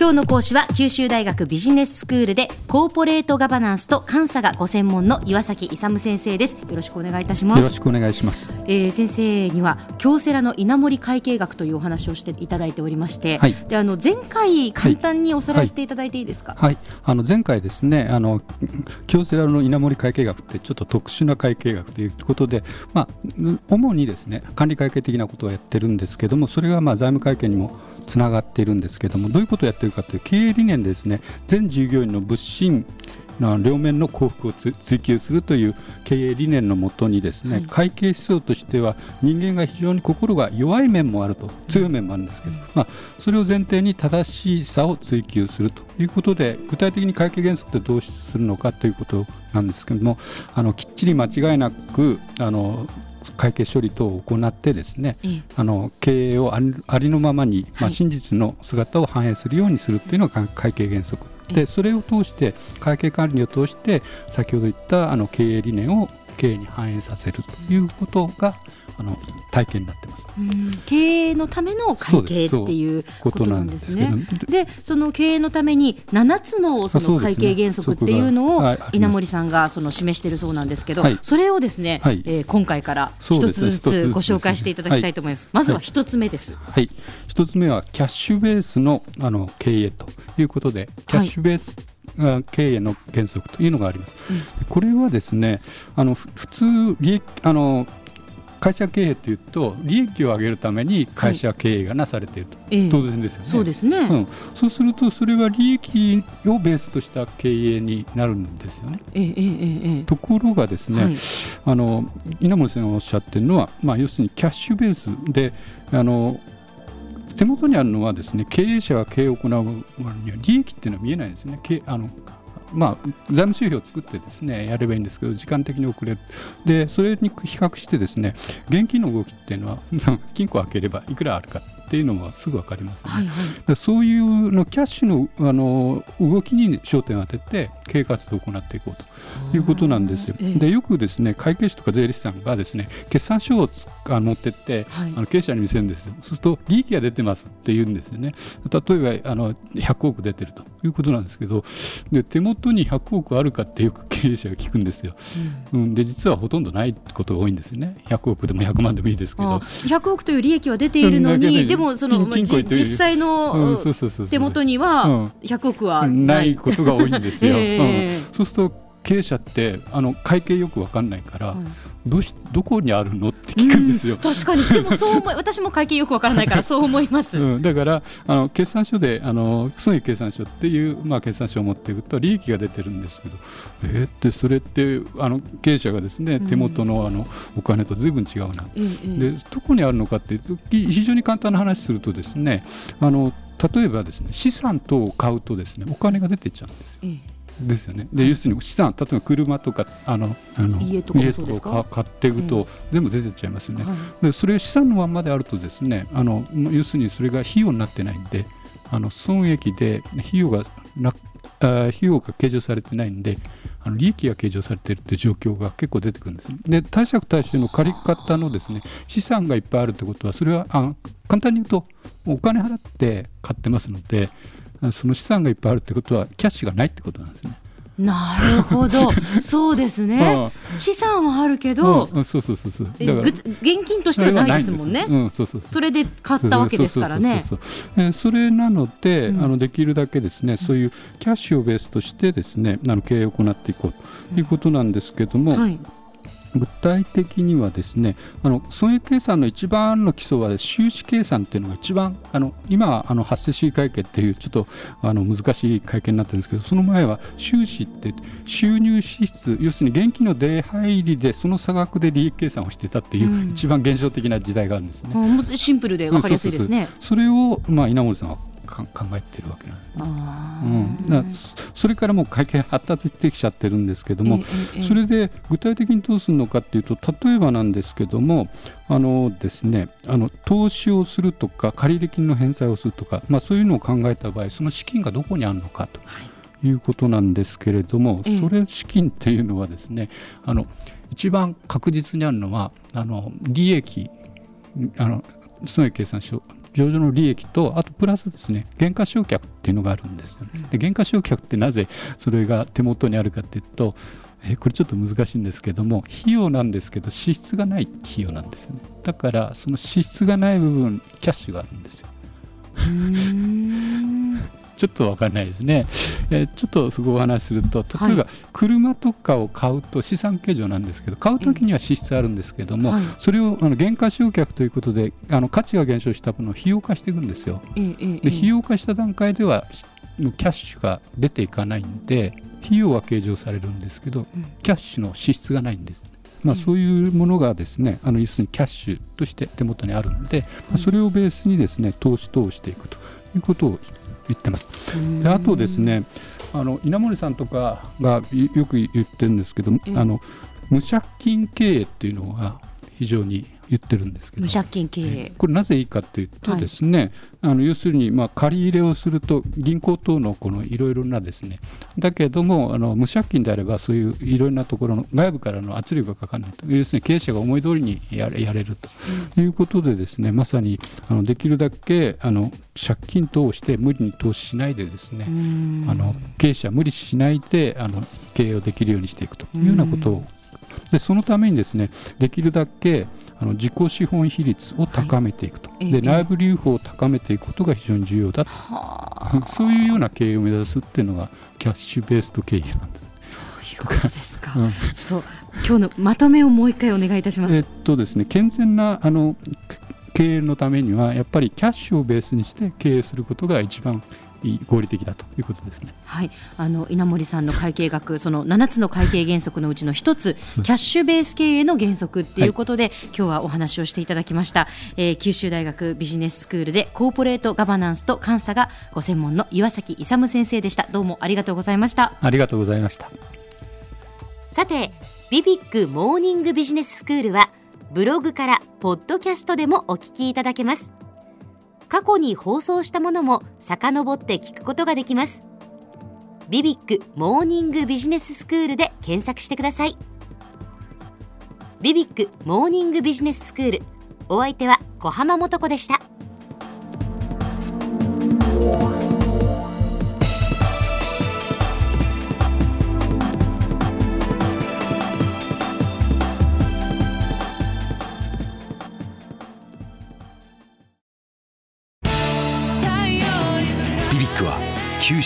今日の講師は九州大学ビジネススクールでコーポレートガバナンスと監査がご専門の岩崎勇先生です。よろしくお願いいたします。よろしくお願いします、えー、先生には京セラの稲盛会計学というお話をしていただいておりまして、はい。であの前回簡単におさらいしていただいていいですか、はい、あの前回ですねあの京セラの稲盛会計学ってちょっと特殊な会計学ということで、まあ、主にですね管理会計的なことをやってるんですけどもそれがまあ財務会計にもつながっているんですけどもどういうことをやってるかという経営理念でですね。全従業員の物心の両面の幸福をつ追求するという経営理念のもとにですね、はい。会計思想としては人間が非常に心が弱い面もあると強い面もあるんですけど、まあ、それを前提に正しさを追求するということで具体的に会計原則ってどうするのかということなんですけどもあのきっちり間違いなくあの会計処理等を行ってですねええ。あの経営をありのままに、まあ、はい。真実の姿を反映するようにするというのが会計原則。でそれを通して会計管理を通して先ほど言ったあの経営理念を経営に反映させるということがあの体験になってます。うん。経営のための会計っていうことなんですね。でその経営のために7つのその会計原則っていうのを稲森さんがその示しているそうなんですけど、はい。それをですね、はい。えー今回から一つず一つご紹介していただきたいと思います。まずは一つ目です。はい、一つ目はキャッシュベースのあの経営ということで、キャッシュベース、あ経営の原則というのがあります。これはですね、あのふ普通利益あの会社経営というと利益を上げるために会社経営がなされていると、ええ当然ですよね。そうですね。うん、そうするとそれは利益をベースとした経営になるんですよね。ええええええところがですね、はいあの稲森さんがおっしゃってるのは、まあ、要するにキャッシュベースであの手元にあるのはですね経営者が経営を行う割には利益っていうのは見えないんですよね。経あのまあ、財務指標を作ってですねやればいいんですけど時間的に遅れるでそれに比較してですね現金の動きっていうのは 金庫を開ければいくらあるかっていうのはすぐ分かりますよね。はいはい。そういうのキャッシュのあの動きに焦点を当てて経営活動を行っていこうということなんですよ。ええでよくですね会計士とか税理士さんがですね決算書をつあ持ってって、はいあの経営者に見せるんですよ。そうすると利益が出てますって言うんですよね。例えばあの100億出てるということなんですけどで手元に100億あるかってよく経営者が聞くんですよ。うん、で実はほとんどないことが多いんですよね。100億でも100万でもいいですけどあ。100億という利益は出ているのに、どでもその実際うの手元にうんは100億はなないい。ことが多いんですよ。ええうんそうすると経営者ってあの会計よく分かんないから、うん。どうしどこにあるのって聞くんですよ。うん。確かに。でもそう思い 私も会計よくわからないからそう思います、うん、だからあの決算書であの損益計算書っていう、まあ、決算書を持っていくと利益が出てるんですけどえー、ってそれってあの経営者がですねうん。手元のあのお金と随分違うな、でどこにあるのかっていうとき非常に簡単な話するとですねあの例えばですね資産等を買うとですねお金が出ていっちゃうんですよ。えですよね。で、要するに資産、例えば車とか、あの、あの家とか買っていくと、全部出てっちゃいますよね。で、それ資産のまんまであるとですね、あの、要するにそれが費用になってないんで。あの損益で費用がな、あー費用が計上されてないんで。あの利益が計上されているという状況が結構出てくるんですね。で、貸借対収の借り方のですね、資産がいっぱいあるということは、それはあ簡単に言うと、お金払って買ってますので、あその資産がいっぱいあるってことは、キャッシュがないってことなんですね。なるほど。そうですね。資産はあるけど、うん、そうそうそうそう。現金としてはないですもんね。うん、そうそうそれで買ったわけですからね。それなので、うん。あのできるだけですね、そういうキャッシュをベースとしてですね、あの経営を行っていこうということなんですけども、はい具体的にはですね、あの損益計算の一番の基礎は収支計算っていうのが一番あの今はあの発生収支会計っていうちょっとあの難しい会計になってるんですけど、その前は収支って収入支出要するに現金の出入りでその差額で利益計算をしてたっていう、うん一番現象的な時代があるんですね。うシンプルでわかりやすいですね。それを、まあ、稲森さんはか考えてるわけなんです。あーうん、だそそれからもう会計発達してきちゃってるんですけども、それで具体的にどうするのかっていうと例えばなんですけどもあのですねあの投資をするとか借入金の返済をするとか、まあ、そういうのを考えた場合その資金がどこにあるのかとい。うことなんですけれども、ええ。それ資金っていうのはですねあの一番確実にあるのはあの利益あの損益計算書上場の利益とあとプラスですね減価償却っていうのがあるんですよ、ね、で減価償却ってなぜそれが手元にあるかっていうとえこれちょっと難しいんですけども費用なんですけど支出がない費用なんですよね。だからその支出がない部分キャッシュがあるんですよちょっと分かんないですね、えー、ちょっとそこお話しすると例えば車とかを買うと資産計上なんですけど買う時には支出あるんですけども、はい、それをあの減価償却ということであの価値が減少した分の費用化していくんですよ。で費用化した段階ではキャッシュが出ていかないんで費用は計上されるんですけど、キャッシュの支出がないんです。まあ、そういうものがですねあの要するにキャッシュとして手元にあるんで、まあ、それをベースにですね投資等をしていくということを言ってます。であとですねあの稲森さんとかがよく言ってるんですけど、あの無借金経営っていうのが非常に言ってるんですけど。無借金経営。これなぜいいかというとですね、はい、あの要するにまあ借り入れをすると銀行等のこのいろいろなですねだけどもあの無借金であればそういういろいろなところの外部からの圧力がかからないと。要するに経営者が思い通りにやれやれると。いうことでですね、まさにあのできるだけあの借金等をして無理に投資しないでですねあの経営者無理しないであの経営をできるようにしていくというようなことをでそのためにですねできるだけあの自己資本比率を高めていくと、はい、で内部留保を高めていくことが非常に重要だと、そういうような経営を目指すっていうのがキャッシュベースと経営なんです。そういうことですか。うん、ちょっと今日のまとめをもう一回お願いいたします。えっとですね、健全なあの経営のためにはやっぱりキャッシュをベースにして経営することが一番合理的だということですね。はい、あの稲森さんの会計学、その7つの会計原則のうちの一つ、キャッシュベース経営の原則っていうことで、はい、今日はお話をしていただきました、えー、九州大学ビジネススクールでコーポレートガバナンスと監査がご専門の岩崎勇先生でした。どうもありがとうございました。ありがとうございました。さて、ビビックモーニングビジネススクールはブログからポッドキャストでもお聞きいただけます。過去に放送したものも遡って聞くことができます。ビビックモーニングビジネススクールで検索してください。ビビックモーニングビジネススクールお相手は小浜もとこでした。